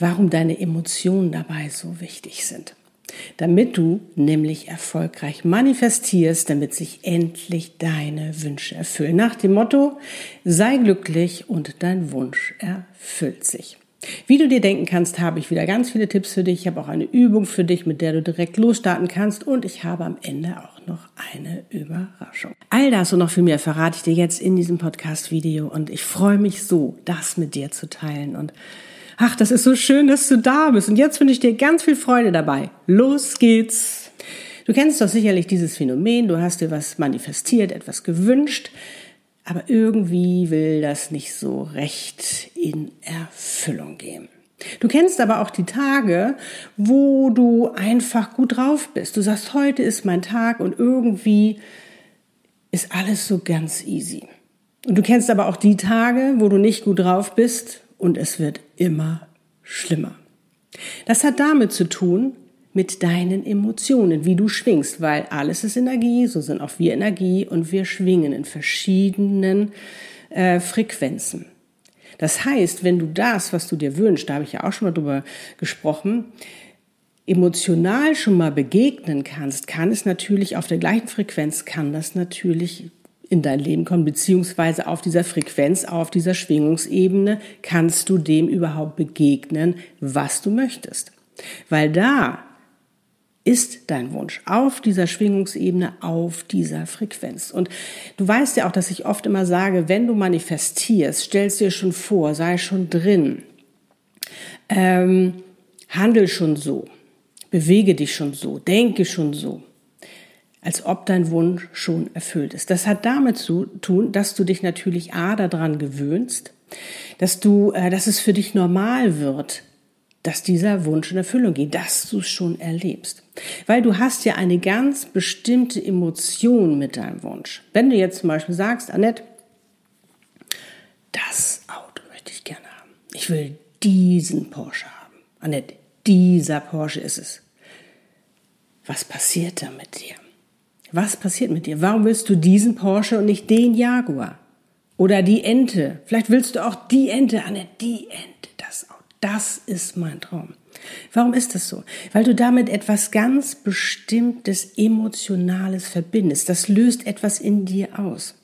warum deine Emotionen dabei so wichtig sind. Damit du nämlich erfolgreich manifestierst, damit sich endlich deine Wünsche erfüllen. Nach dem Motto, sei glücklich und dein Wunsch erfüllt sich. Wie du dir denken kannst, habe ich wieder ganz viele Tipps für dich. Ich habe auch eine Übung für dich, mit der du direkt losstarten kannst. Und ich habe am Ende auch noch eine Überraschung. All das und noch viel mehr verrate ich dir jetzt in diesem Podcast-Video. Und ich freue mich so, das mit dir zu teilen. Und Ach, das ist so schön, dass du da bist. Und jetzt wünsche ich dir ganz viel Freude dabei. Los geht's. Du kennst doch sicherlich dieses Phänomen. Du hast dir was manifestiert, etwas gewünscht. Aber irgendwie will das nicht so recht in Erfüllung gehen. Du kennst aber auch die Tage, wo du einfach gut drauf bist. Du sagst, heute ist mein Tag und irgendwie ist alles so ganz easy. Und du kennst aber auch die Tage, wo du nicht gut drauf bist und es wird immer schlimmer. Das hat damit zu tun, mit deinen Emotionen, wie du schwingst, weil alles ist Energie, so sind auch wir Energie und wir schwingen in verschiedenen äh, Frequenzen. Das heißt, wenn du das, was du dir wünschst, da habe ich ja auch schon mal drüber gesprochen, emotional schon mal begegnen kannst, kann es natürlich auf der gleichen Frequenz, kann das natürlich in dein Leben kommen, beziehungsweise auf dieser Frequenz, auf dieser Schwingungsebene kannst du dem überhaupt begegnen, was du möchtest. Weil da ist dein Wunsch auf dieser Schwingungsebene, auf dieser Frequenz. Und du weißt ja auch, dass ich oft immer sage, wenn du manifestierst, stellst dir schon vor, sei schon drin, ähm, handel schon so, bewege dich schon so, denke schon so als ob dein Wunsch schon erfüllt ist. Das hat damit zu tun, dass du dich natürlich A daran gewöhnst, dass du, äh, dass es für dich normal wird, dass dieser Wunsch in Erfüllung geht, dass du es schon erlebst. Weil du hast ja eine ganz bestimmte Emotion mit deinem Wunsch. Wenn du jetzt zum Beispiel sagst, Annette, das Auto möchte ich gerne haben. Ich will diesen Porsche haben. Annette, dieser Porsche ist es. Was passiert da mit dir? Was passiert mit dir? Warum willst du diesen Porsche und nicht den Jaguar? Oder die Ente? Vielleicht willst du auch die Ente, Anne, die Ente, das auch. Das ist mein Traum. Warum ist das so? Weil du damit etwas ganz Bestimmtes, Emotionales verbindest. Das löst etwas in dir aus.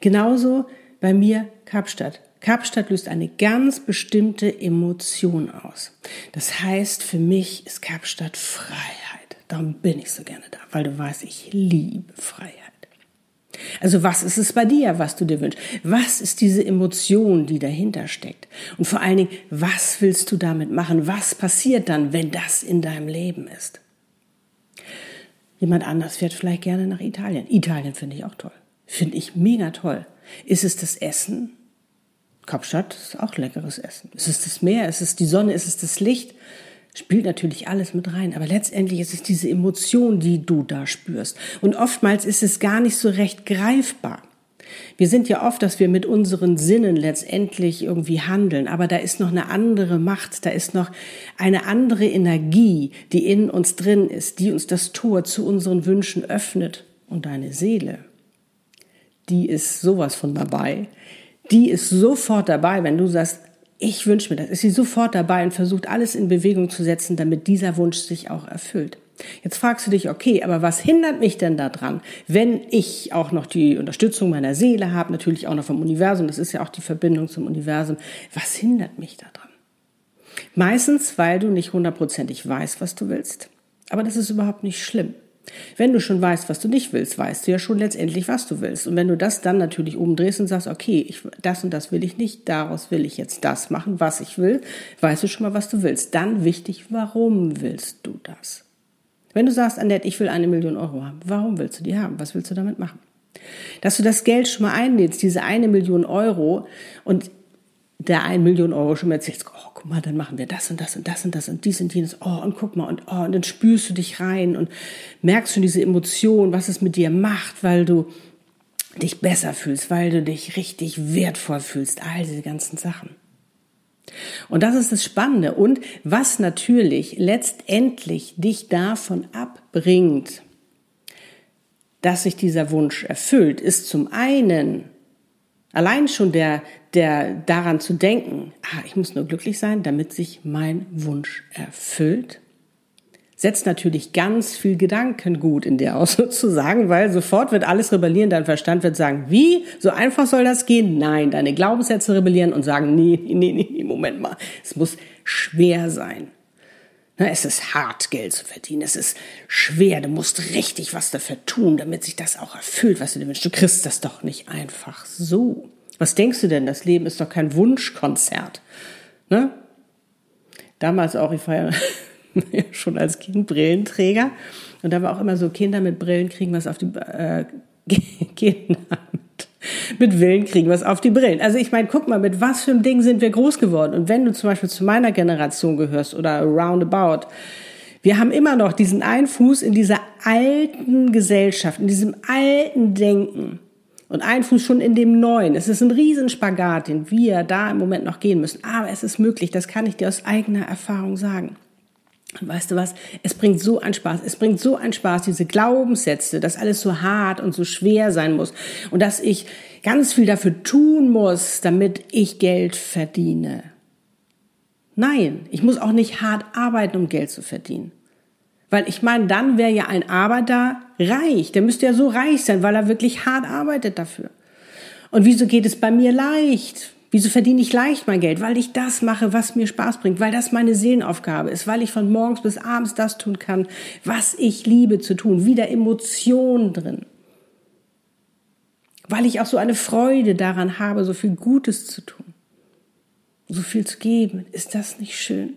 Genauso bei mir Kapstadt. Kapstadt löst eine ganz bestimmte Emotion aus. Das heißt, für mich ist Kapstadt Freiheit. Darum bin ich so gerne da, weil du weißt, ich liebe Freiheit. Also was ist es bei dir, was du dir wünschst? Was ist diese Emotion, die dahinter steckt? Und vor allen Dingen, was willst du damit machen? Was passiert dann, wenn das in deinem Leben ist? Jemand anders fährt vielleicht gerne nach Italien. Italien finde ich auch toll. Finde ich mega toll. Ist es das Essen? Kapstadt ist auch leckeres Essen. Ist es das Meer? Ist es die Sonne? Ist es das Licht? Spielt natürlich alles mit rein, aber letztendlich ist es diese Emotion, die du da spürst. Und oftmals ist es gar nicht so recht greifbar. Wir sind ja oft, dass wir mit unseren Sinnen letztendlich irgendwie handeln, aber da ist noch eine andere Macht, da ist noch eine andere Energie, die in uns drin ist, die uns das Tor zu unseren Wünschen öffnet. Und deine Seele, die ist sowas von dabei. Die ist sofort dabei, wenn du sagst, ich wünsche mir das. Ist sie sofort dabei und versucht alles in Bewegung zu setzen, damit dieser Wunsch sich auch erfüllt. Jetzt fragst du dich, okay, aber was hindert mich denn daran, wenn ich auch noch die Unterstützung meiner Seele habe, natürlich auch noch vom Universum, das ist ja auch die Verbindung zum Universum, was hindert mich daran? Meistens, weil du nicht hundertprozentig weißt, was du willst. Aber das ist überhaupt nicht schlimm. Wenn du schon weißt, was du nicht willst, weißt du ja schon letztendlich, was du willst. Und wenn du das dann natürlich umdrehst und sagst, okay, ich, das und das will ich nicht, daraus will ich jetzt das machen, was ich will, weißt du schon mal, was du willst. Dann wichtig, warum willst du das? Wenn du sagst, Annette, ich will eine Million Euro haben, warum willst du die haben? Was willst du damit machen? Dass du das Geld schon mal einlädst, diese eine Million Euro und der 1 Million Euro schon mal erzählst, oh, guck mal, dann machen wir das und das und das und das und dies und jenes, oh, und guck mal, und oh, und dann spürst du dich rein und merkst schon diese Emotion, was es mit dir macht, weil du dich besser fühlst, weil du dich richtig wertvoll fühlst, all diese ganzen Sachen. Und das ist das Spannende. Und was natürlich letztendlich dich davon abbringt, dass sich dieser Wunsch erfüllt, ist zum einen allein schon der, der daran zu denken, ah, ich muss nur glücklich sein, damit sich mein Wunsch erfüllt setzt natürlich ganz viel Gedankengut in dir aus sozusagen, weil sofort wird alles rebellieren, dein Verstand wird sagen, wie? So einfach soll das gehen? Nein, deine Glaubenssätze rebellieren und sagen, nee, nee, nee, Moment mal, es muss schwer sein. Es ist hart, Geld zu verdienen. Es ist schwer. Du musst richtig was dafür tun, damit sich das auch erfüllt, was du dir wünschst. Du kriegst das doch nicht einfach so. Was denkst du denn? Das Leben ist doch kein Wunschkonzert. Ne? Damals auch, ich war ja schon als Kind Brillenträger. Und da war auch immer so, Kinder mit Brillen kriegen was auf die, äh, Kinder mit, Willen kriegen was auf die Brillen. Also ich meine, guck mal, mit was für einem Ding sind wir groß geworden? Und wenn du zum Beispiel zu meiner Generation gehörst oder roundabout, wir haben immer noch diesen einen Fuß in dieser alten Gesellschaft, in diesem alten Denken und einen Fuß schon in dem neuen. Es ist ein Riesenspagat, den wir da im Moment noch gehen müssen. Aber es ist möglich, das kann ich dir aus eigener Erfahrung sagen. Und weißt du was? Es bringt so einen Spaß. Es bringt so einen Spaß, diese Glaubenssätze, dass alles so hart und so schwer sein muss und dass ich ganz viel dafür tun muss, damit ich Geld verdiene. Nein, ich muss auch nicht hart arbeiten, um Geld zu verdienen. Weil ich meine, dann wäre ja ein Arbeiter reich. Der müsste ja so reich sein, weil er wirklich hart arbeitet dafür. Und wieso geht es bei mir leicht? Wieso verdiene ich leicht mein Geld? Weil ich das mache, was mir Spaß bringt, weil das meine Seelenaufgabe ist, weil ich von morgens bis abends das tun kann, was ich liebe zu tun. Wieder Emotionen drin. Weil ich auch so eine Freude daran habe, so viel Gutes zu tun. So viel zu geben. Ist das nicht schön?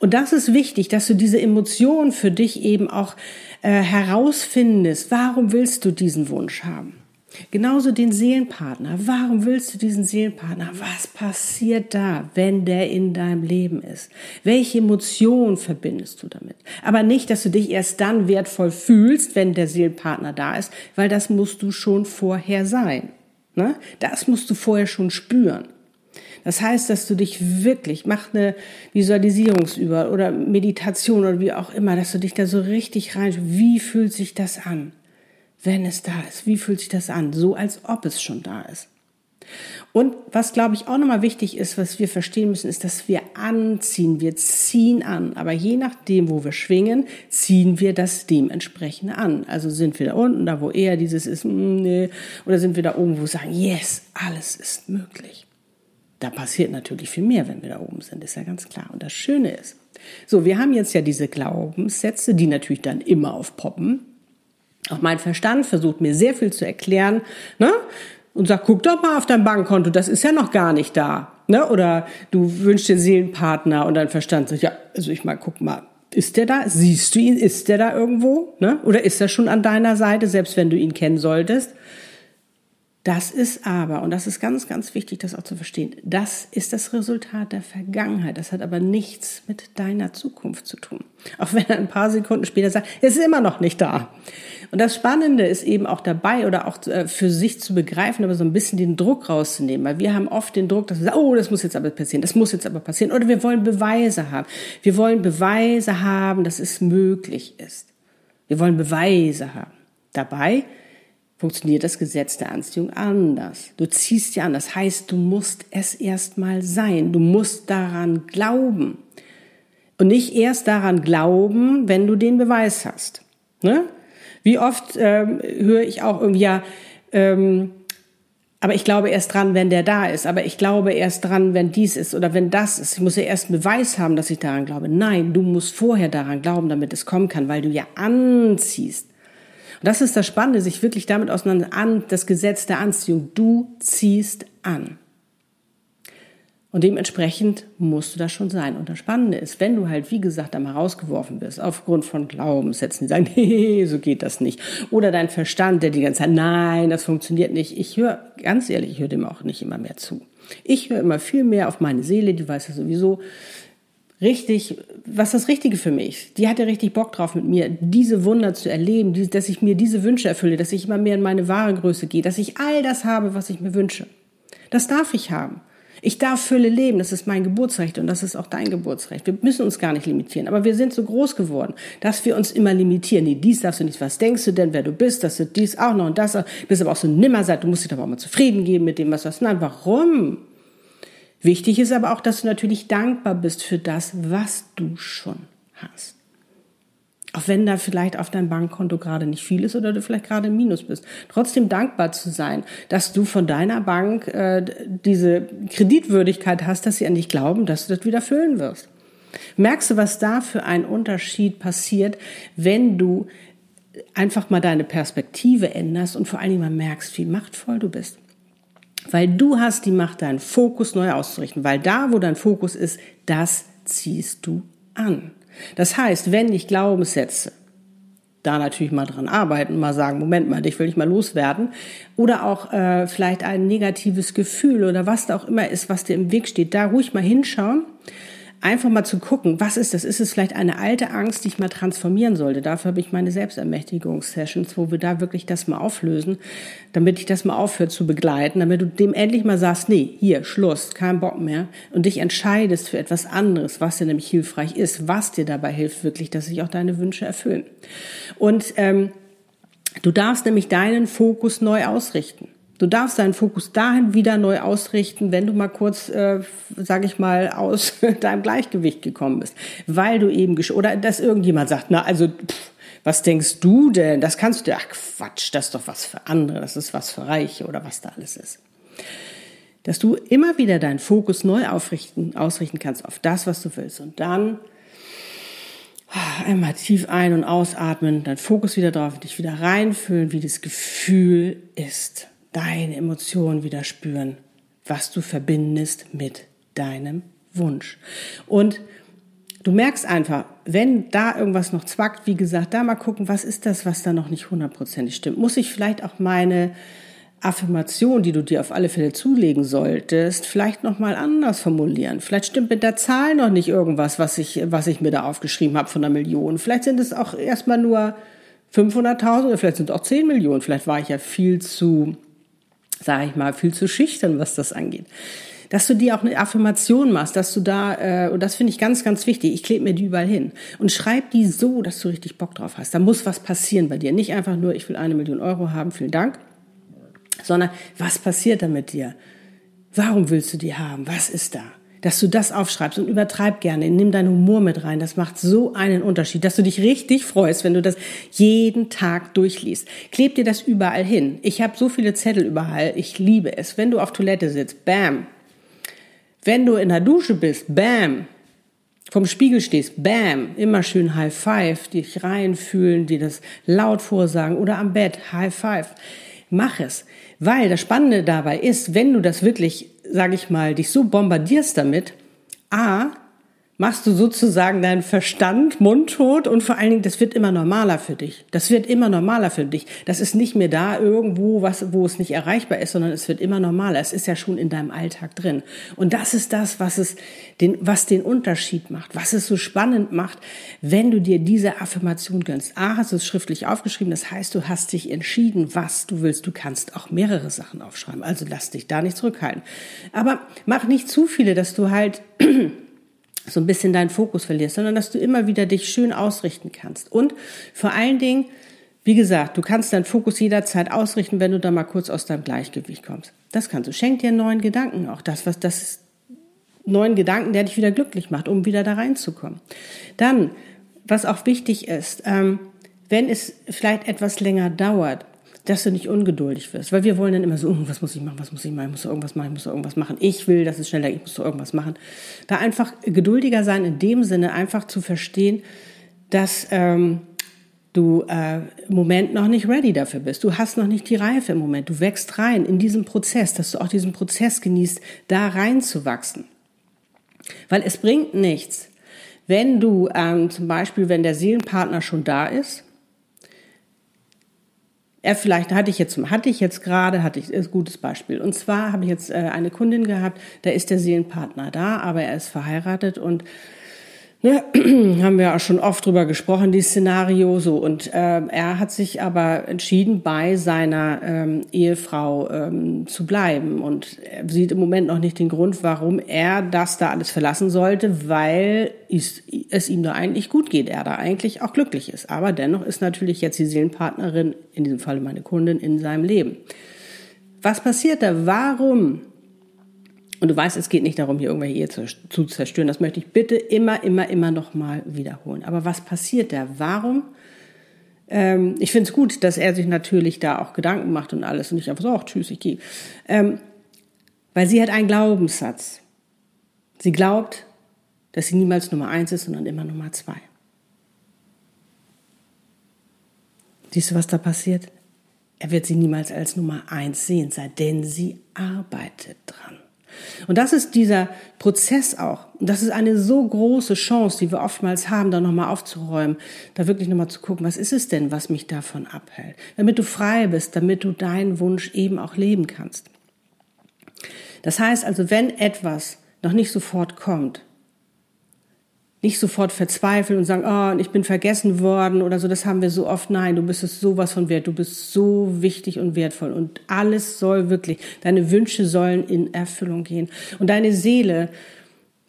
Und das ist wichtig, dass du diese Emotionen für dich eben auch äh, herausfindest. Warum willst du diesen Wunsch haben? Genauso den Seelenpartner. Warum willst du diesen Seelenpartner? Was passiert da, wenn der in deinem Leben ist? Welche Emotionen verbindest du damit? Aber nicht, dass du dich erst dann wertvoll fühlst, wenn der Seelenpartner da ist, weil das musst du schon vorher sein. Ne? Das musst du vorher schon spüren. Das heißt, dass du dich wirklich, mach eine Visualisierungsüber oder Meditation oder wie auch immer, dass du dich da so richtig rein, wie fühlt sich das an? Wenn es da ist. Wie fühlt sich das an? So als ob es schon da ist. Und was, glaube ich, auch nochmal wichtig ist, was wir verstehen müssen, ist, dass wir anziehen. Wir ziehen an. Aber je nachdem, wo wir schwingen, ziehen wir das dementsprechend an. Also sind wir da unten, da wo eher dieses ist, mm, nee, oder sind wir da oben, wo wir sagen, yes, alles ist möglich. Da passiert natürlich viel mehr, wenn wir da oben sind, ist ja ganz klar. Und das Schöne ist, so, wir haben jetzt ja diese Glaubenssätze, die natürlich dann immer aufpoppen. Auch mein Verstand versucht mir sehr viel zu erklären, ne? Und sagt, guck doch mal auf dein Bankkonto, das ist ja noch gar nicht da, ne? Oder du wünschst dir Seelenpartner und dein Verstand sagt, ja, also ich mal, guck mal, ist der da? Siehst du ihn? Ist der da irgendwo? Ne? Oder ist er schon an deiner Seite, selbst wenn du ihn kennen solltest? Das ist aber, und das ist ganz, ganz wichtig, das auch zu verstehen, das ist das Resultat der Vergangenheit. Das hat aber nichts mit deiner Zukunft zu tun. Auch wenn er ein paar Sekunden später sagt, es ist immer noch nicht da. Und das Spannende ist eben auch dabei oder auch äh, für sich zu begreifen, aber so ein bisschen den Druck rauszunehmen. Weil wir haben oft den Druck, dass wir sagen, oh, das muss jetzt aber passieren, das muss jetzt aber passieren. Oder wir wollen Beweise haben. Wir wollen Beweise haben, dass es möglich ist. Wir wollen Beweise haben. Dabei funktioniert das Gesetz der Anziehung anders. Du ziehst ja an. Das heißt, du musst es erstmal sein. Du musst daran glauben. Und nicht erst daran glauben, wenn du den Beweis hast. Ne? Wie oft ähm, höre ich auch irgendwie, ja, ähm, aber ich glaube erst dran, wenn der da ist. Aber ich glaube erst dran, wenn dies ist oder wenn das ist. Ich muss ja erst einen Beweis haben, dass ich daran glaube. Nein, du musst vorher daran glauben, damit es kommen kann, weil du ja anziehst. Und das ist das Spannende, sich wirklich damit auseinander an, das Gesetz der Anziehung. Du ziehst an. Und dementsprechend musst du das schon sein. Und das Spannende ist, wenn du halt, wie gesagt, einmal rausgeworfen bist, aufgrund von Glaubenssätzen, die sagen, nee, so geht das nicht. Oder dein Verstand, der die ganze Zeit, nein, das funktioniert nicht. Ich höre, ganz ehrlich, ich höre dem auch nicht immer mehr zu. Ich höre immer viel mehr auf meine Seele, die weiß ja sowieso richtig, was das Richtige für mich. Die hat ja richtig Bock drauf mit mir, diese Wunder zu erleben, dass ich mir diese Wünsche erfülle, dass ich immer mehr in meine wahre Größe gehe, dass ich all das habe, was ich mir wünsche. Das darf ich haben. Ich darf Fülle leben, das ist mein Geburtsrecht und das ist auch dein Geburtsrecht. Wir müssen uns gar nicht limitieren, aber wir sind so groß geworden, dass wir uns immer limitieren. Nee, dies darfst du nicht, was denkst du denn, wer du bist, dass du dies auch noch und das, bist aber auch so nimmer seid, du musst dich doch auch mal zufrieden geben mit dem, was du hast. Nein, warum? Wichtig ist aber auch, dass du natürlich dankbar bist für das, was du schon hast. Auch wenn da vielleicht auf deinem Bankkonto gerade nicht viel ist oder du vielleicht gerade im Minus bist. Trotzdem dankbar zu sein, dass du von deiner Bank äh, diese Kreditwürdigkeit hast, dass sie an dich glauben, dass du das wieder füllen wirst. Merkst du, was da für ein Unterschied passiert, wenn du einfach mal deine Perspektive änderst und vor allen Dingen mal merkst, wie machtvoll du bist. Weil du hast die Macht, deinen Fokus neu auszurichten. Weil da, wo dein Fokus ist, das ziehst du an. Das heißt, wenn ich Glaubenssätze, da natürlich mal dran arbeiten, mal sagen, Moment mal, dich will ich mal loswerden, oder auch äh, vielleicht ein negatives Gefühl oder was da auch immer ist, was dir im Weg steht, da ruhig mal hinschauen einfach mal zu gucken, was ist das? Ist es vielleicht eine alte Angst, die ich mal transformieren sollte? Dafür habe ich meine Selbstermächtigungssessions, wo wir da wirklich das mal auflösen, damit ich das mal aufhöre zu begleiten, damit du dem endlich mal sagst, nee, hier, Schluss, kein Bock mehr und dich entscheidest für etwas anderes, was dir nämlich hilfreich ist, was dir dabei hilft wirklich, dass sich auch deine Wünsche erfüllen. Und ähm, du darfst nämlich deinen Fokus neu ausrichten. Du darfst deinen Fokus dahin wieder neu ausrichten, wenn du mal kurz, äh, sage ich mal, aus deinem Gleichgewicht gekommen bist, weil du eben oder dass irgendjemand sagt, na also pff, was denkst du denn? Das kannst du, ach Quatsch, das ist doch was für andere, das ist was für Reiche oder was da alles ist. Dass du immer wieder deinen Fokus neu aufrichten, ausrichten kannst auf das, was du willst und dann einmal tief ein- und ausatmen, dein Fokus wieder drauf, dich wieder reinfühlen, wie das Gefühl ist deine Emotionen wieder spüren, was du verbindest mit deinem Wunsch. Und du merkst einfach, wenn da irgendwas noch zwackt, wie gesagt, da mal gucken, was ist das, was da noch nicht hundertprozentig stimmt. Muss ich vielleicht auch meine Affirmation, die du dir auf alle Fälle zulegen solltest, vielleicht noch mal anders formulieren. Vielleicht stimmt mit der Zahl noch nicht irgendwas, was ich, was ich mir da aufgeschrieben habe von einer Million. Vielleicht sind es auch erstmal nur 500.000 oder vielleicht sind es auch 10 Millionen. Vielleicht war ich ja viel zu sage ich mal, viel zu schüchtern, was das angeht. Dass du dir auch eine Affirmation machst, dass du da, äh, und das finde ich ganz, ganz wichtig, ich klebe mir die überall hin und schreib die so, dass du richtig Bock drauf hast. Da muss was passieren bei dir. Nicht einfach nur, ich will eine Million Euro haben, vielen Dank, sondern was passiert da mit dir? Warum willst du die haben? Was ist da? Dass du das aufschreibst und übertreib gerne, nimm deinen Humor mit rein. Das macht so einen Unterschied, dass du dich richtig freust, wenn du das jeden Tag durchliest. Kleb dir das überall hin. Ich habe so viele Zettel überall. Ich liebe es. Wenn du auf Toilette sitzt, bam. Wenn du in der Dusche bist, bam. Vom Spiegel stehst, bam. Immer schön High Five, dich reinfühlen, dir das laut vorsagen oder am Bett, High Five. Mach es. Weil das Spannende dabei ist, wenn du das wirklich sage ich mal, dich so bombardierst damit, a, machst du sozusagen deinen Verstand mundtot und vor allen Dingen, das wird immer normaler für dich. Das wird immer normaler für dich. Das ist nicht mehr da irgendwo, was, wo es nicht erreichbar ist, sondern es wird immer normaler. Es ist ja schon in deinem Alltag drin. Und das ist das, was es den, was den Unterschied macht, was es so spannend macht, wenn du dir diese Affirmation gönnst. A, hast du es schriftlich aufgeschrieben. Das heißt, du hast dich entschieden, was du willst. Du kannst auch mehrere Sachen aufschreiben. Also lass dich da nicht zurückhalten. Aber mach nicht zu viele, dass du halt so ein bisschen deinen Fokus verlierst, sondern dass du immer wieder dich schön ausrichten kannst. Und vor allen Dingen, wie gesagt, du kannst deinen Fokus jederzeit ausrichten, wenn du da mal kurz aus deinem Gleichgewicht kommst. Das kannst du. Schenk dir neuen Gedanken. Auch das, was das ist, neuen Gedanken, der dich wieder glücklich macht, um wieder da reinzukommen. Dann, was auch wichtig ist, ähm, wenn es vielleicht etwas länger dauert, dass du nicht ungeduldig wirst. Weil wir wollen dann immer so, oh, was muss ich machen, was muss ich machen, ich muss irgendwas machen, ich muss irgendwas machen. Ich will, dass es schneller, ich muss irgendwas machen. Da einfach geduldiger sein, in dem Sinne einfach zu verstehen, dass ähm, du äh, im Moment noch nicht ready dafür bist. Du hast noch nicht die Reife im Moment. Du wächst rein in diesen Prozess, dass du auch diesen Prozess genießt, da reinzuwachsen. Weil es bringt nichts, wenn du ähm, zum Beispiel, wenn der Seelenpartner schon da ist, er vielleicht hatte ich jetzt hatte ich jetzt gerade hatte ich ein gutes Beispiel. Und zwar habe ich jetzt äh, eine Kundin gehabt, da ist der Seelenpartner da, aber er ist verheiratet und Ne, haben wir auch schon oft drüber gesprochen, die Szenario so. Und äh, er hat sich aber entschieden, bei seiner ähm, Ehefrau ähm, zu bleiben. Und sieht im Moment noch nicht den Grund, warum er das da alles verlassen sollte, weil es, es ihm da eigentlich gut geht, er da eigentlich auch glücklich ist. Aber dennoch ist natürlich jetzt die Seelenpartnerin, in diesem Falle meine Kundin, in seinem Leben. Was passiert da? Warum und du weißt, es geht nicht darum, hier irgendwelche Ehe zu, zu zerstören. Das möchte ich bitte immer, immer, immer noch mal wiederholen. Aber was passiert da? Warum? Ähm, ich finde es gut, dass er sich natürlich da auch Gedanken macht und alles und nicht einfach so, ach, tschüss, ich gehe. Ähm, weil sie hat einen Glaubenssatz. Sie glaubt, dass sie niemals Nummer eins ist, sondern immer Nummer zwei. Siehst du, was da passiert? Er wird sie niemals als Nummer eins sehen, sei denn sie arbeitet dran. Und das ist dieser Prozess auch. Und das ist eine so große Chance, die wir oftmals haben, da nochmal aufzuräumen, da wirklich nochmal zu gucken, was ist es denn, was mich davon abhält? Damit du frei bist, damit du deinen Wunsch eben auch leben kannst. Das heißt also, wenn etwas noch nicht sofort kommt, nicht sofort verzweifeln und sagen, oh, ich bin vergessen worden oder so, das haben wir so oft. Nein, du bist es sowas von wert, du bist so wichtig und wertvoll und alles soll wirklich, deine Wünsche sollen in Erfüllung gehen. Und deine Seele,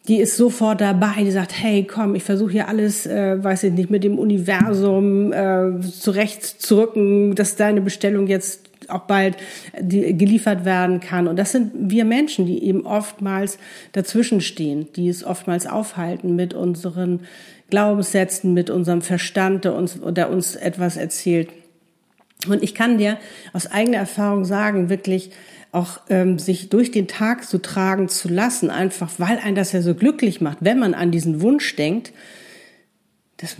die ist sofort dabei, die sagt, hey, komm, ich versuche hier alles, äh, weiß ich nicht, mit dem Universum äh, zurechtzurücken, dass deine Bestellung jetzt auch bald die, geliefert werden kann. Und das sind wir Menschen, die eben oftmals dazwischen stehen, die es oftmals aufhalten mit unseren Glaubenssätzen, mit unserem Verstand, der uns, der uns etwas erzählt. Und ich kann dir aus eigener Erfahrung sagen, wirklich auch ähm, sich durch den Tag so tragen zu lassen, einfach weil ein das ja so glücklich macht, wenn man an diesen Wunsch denkt, das,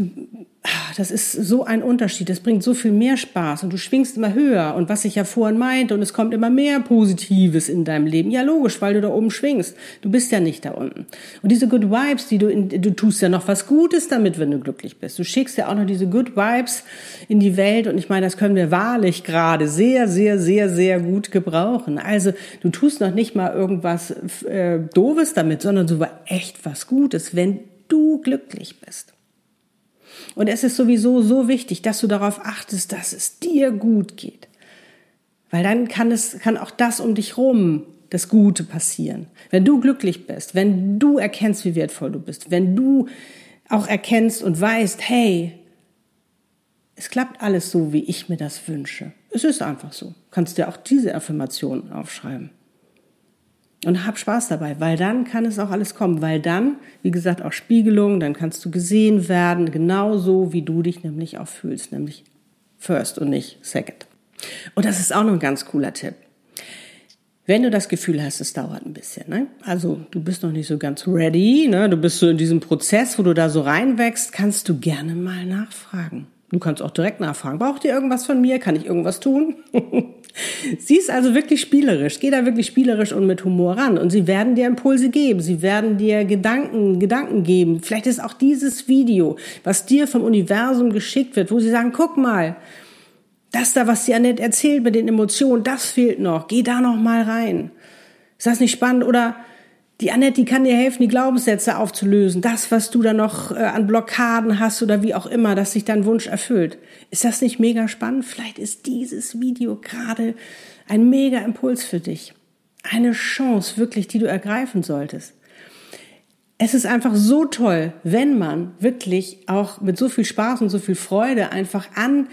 das ist so ein Unterschied. Das bringt so viel mehr Spaß und du schwingst immer höher. Und was ich ja vorhin meinte, und es kommt immer mehr Positives in deinem Leben. Ja, logisch, weil du da oben schwingst. Du bist ja nicht da unten. Und diese Good Vibes, die du, in, du tust ja noch was Gutes damit, wenn du glücklich bist. Du schickst ja auch noch diese Good Vibes in die Welt. Und ich meine, das können wir wahrlich gerade sehr, sehr, sehr, sehr gut gebrauchen. Also, du tust noch nicht mal irgendwas äh, Doofes damit, sondern so echt was Gutes, wenn du glücklich bist. Und es ist sowieso so wichtig, dass du darauf achtest, dass es dir gut geht. Weil dann kann es, kann auch das um dich rum das Gute passieren. Wenn du glücklich bist, wenn du erkennst, wie wertvoll du bist, wenn du auch erkennst und weißt, hey, es klappt alles so, wie ich mir das wünsche. Es ist einfach so. Kannst dir auch diese Affirmation aufschreiben. Und hab Spaß dabei, weil dann kann es auch alles kommen, weil dann, wie gesagt, auch Spiegelung, dann kannst du gesehen werden, genauso wie du dich nämlich auch fühlst, nämlich first und nicht second. Und das ist auch noch ein ganz cooler Tipp. Wenn du das Gefühl hast, es dauert ein bisschen, ne? also du bist noch nicht so ganz ready, ne? du bist so in diesem Prozess, wo du da so reinwächst, kannst du gerne mal nachfragen. Du kannst auch direkt nachfragen, braucht ihr irgendwas von mir? Kann ich irgendwas tun? Sie ist also wirklich spielerisch. Geh da wirklich spielerisch und mit Humor ran. Und sie werden dir Impulse geben. Sie werden dir Gedanken, Gedanken geben. Vielleicht ist auch dieses Video, was dir vom Universum geschickt wird, wo sie sagen, guck mal, das da, was die Annette erzählt mit den Emotionen, das fehlt noch. Geh da noch mal rein. Ist das nicht spannend? Oder die Annette, die kann dir helfen, die Glaubenssätze aufzulösen. Das, was du da noch äh, an Blockaden hast oder wie auch immer, dass sich dein Wunsch erfüllt. Ist das nicht mega spannend? Vielleicht ist dieses Video gerade ein mega Impuls für dich. Eine Chance wirklich, die du ergreifen solltest. Es ist einfach so toll, wenn man wirklich auch mit so viel Spaß und so viel Freude einfach an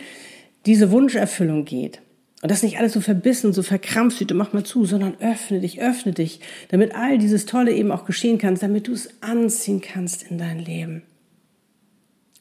diese Wunscherfüllung geht. Und das nicht alles so verbissen, so verkrampft sieht, mach mal zu, sondern öffne dich, öffne dich, damit all dieses Tolle eben auch geschehen kann, damit du es anziehen kannst in dein Leben.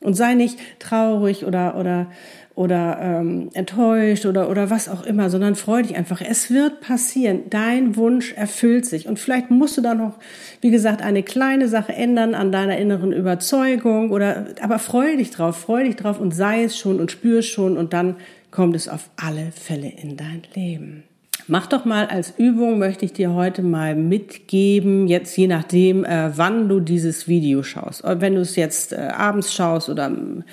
Und sei nicht traurig oder, oder, oder ähm, enttäuscht oder, oder was auch immer, sondern freu dich einfach. Es wird passieren. Dein Wunsch erfüllt sich. Und vielleicht musst du da noch, wie gesagt, eine kleine Sache ändern an deiner inneren Überzeugung oder, aber freu dich drauf, freu dich drauf und sei es schon und spür es schon und dann kommt es auf alle Fälle in dein Leben. Mach doch mal als Übung, möchte ich dir heute mal mitgeben, jetzt je nachdem, äh, wann du dieses Video schaust. Wenn du es jetzt äh, abends schaust oder, ähm,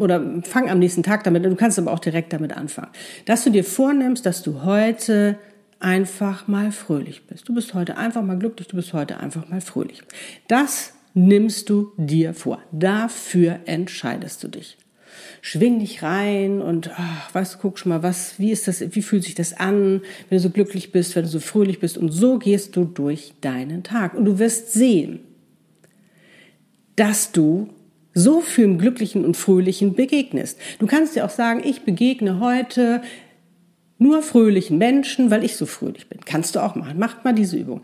oder fang am nächsten Tag damit, du kannst aber auch direkt damit anfangen. Dass du dir vornimmst, dass du heute einfach mal fröhlich bist. Du bist heute einfach mal glücklich, du bist heute einfach mal fröhlich. Das nimmst du dir vor. Dafür entscheidest du dich schwing dich rein und ach, weißt du, guck schon mal, was, wie ist das, wie fühlt sich das an, wenn du so glücklich bist, wenn du so fröhlich bist und so gehst du durch deinen Tag und du wirst sehen, dass du so vielen Glücklichen und Fröhlichen begegnest. Du kannst dir auch sagen, ich begegne heute nur fröhlichen Menschen, weil ich so fröhlich bin. Kannst du auch machen. Macht mal diese Übung.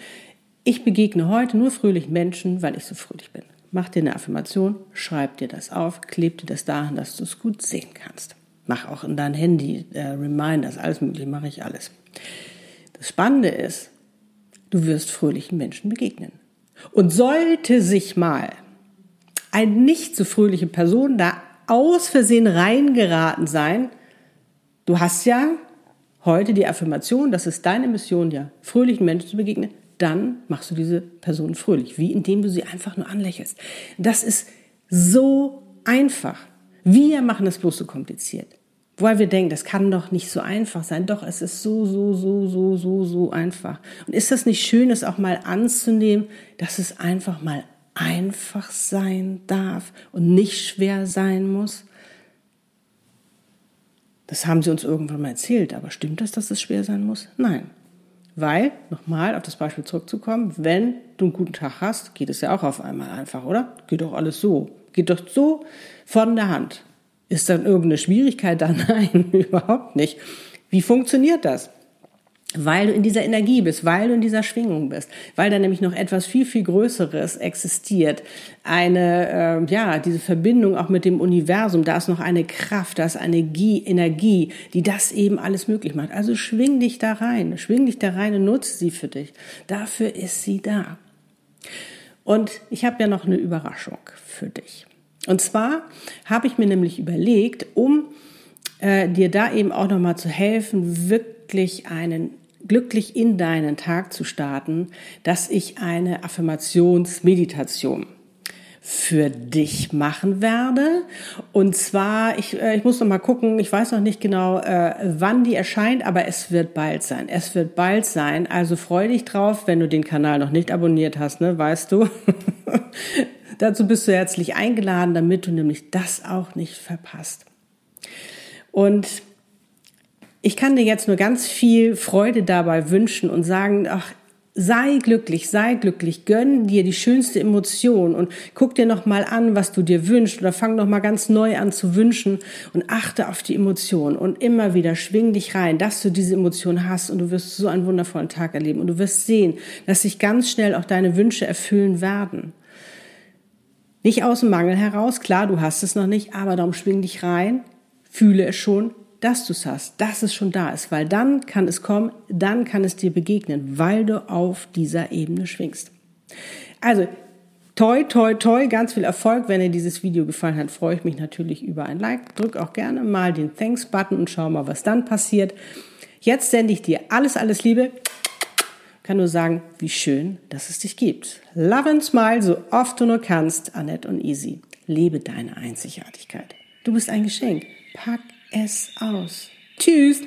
Ich begegne heute nur fröhlichen Menschen, weil ich so fröhlich bin. Mach dir eine Affirmation, schreib dir das auf, kleb dir das dahin, dass du es gut sehen kannst. Mach auch in dein Handy äh, Reminders, alles mögliche, mache ich alles. Das Spannende ist, du wirst fröhlichen Menschen begegnen. Und sollte sich mal eine nicht so fröhliche Person da aus Versehen reingeraten sein, du hast ja heute die Affirmation, das ist deine Mission, ja, fröhlichen Menschen zu begegnen, dann machst du diese Person fröhlich, wie indem du sie einfach nur anlächelst. Das ist so einfach. Wir machen es bloß so kompliziert. Weil wir denken, das kann doch nicht so einfach sein. Doch, es ist so, so, so, so, so, so einfach. Und ist das nicht schön, es auch mal anzunehmen, dass es einfach mal einfach sein darf und nicht schwer sein muss? Das haben sie uns irgendwann mal erzählt, aber stimmt das, dass es schwer sein muss? Nein. Weil, nochmal auf das Beispiel zurückzukommen, wenn du einen guten Tag hast, geht es ja auch auf einmal einfach, oder? Geht doch alles so. Geht doch so von der Hand. Ist dann irgendeine Schwierigkeit da? Nein, überhaupt nicht. Wie funktioniert das? Weil du in dieser Energie bist, weil du in dieser Schwingung bist, weil da nämlich noch etwas viel, viel Größeres existiert. Eine, äh, ja, diese Verbindung auch mit dem Universum, da ist noch eine Kraft, da ist eine Energie, die das eben alles möglich macht. Also schwing dich da rein, schwing dich da rein und nutze sie für dich. Dafür ist sie da. Und ich habe ja noch eine Überraschung für dich. Und zwar habe ich mir nämlich überlegt, um äh, dir da eben auch nochmal zu helfen, wirklich einen glücklich in deinen Tag zu starten, dass ich eine Affirmationsmeditation für dich machen werde. Und zwar, ich, äh, ich muss noch mal gucken, ich weiß noch nicht genau, äh, wann die erscheint, aber es wird bald sein. Es wird bald sein. Also freu dich drauf, wenn du den Kanal noch nicht abonniert hast, ne, weißt du. Dazu bist du herzlich eingeladen, damit du nämlich das auch nicht verpasst. Und ich kann dir jetzt nur ganz viel Freude dabei wünschen und sagen, ach, sei glücklich, sei glücklich, gönn dir die schönste Emotion und guck dir noch mal an, was du dir wünschst oder fang noch mal ganz neu an zu wünschen und achte auf die Emotion und immer wieder schwing dich rein, dass du diese Emotion hast und du wirst so einen wundervollen Tag erleben und du wirst sehen, dass sich ganz schnell auch deine Wünsche erfüllen werden. Nicht aus dem Mangel heraus, klar, du hast es noch nicht, aber darum schwing dich rein, fühle es schon, dass du es hast, dass es schon da ist, weil dann kann es kommen, dann kann es dir begegnen, weil du auf dieser Ebene schwingst. Also, toi, toi, toi, ganz viel Erfolg. Wenn dir dieses Video gefallen hat, freue ich mich natürlich über ein Like. Drück auch gerne mal den Thanks-Button und schau mal, was dann passiert. Jetzt sende ich dir alles, alles Liebe. Kann nur sagen, wie schön, dass es dich gibt. Love and smile, so oft du nur kannst. Annette und Easy. Lebe deine Einzigartigkeit. Du bist ein Geschenk. Pack es aus. Tschüss.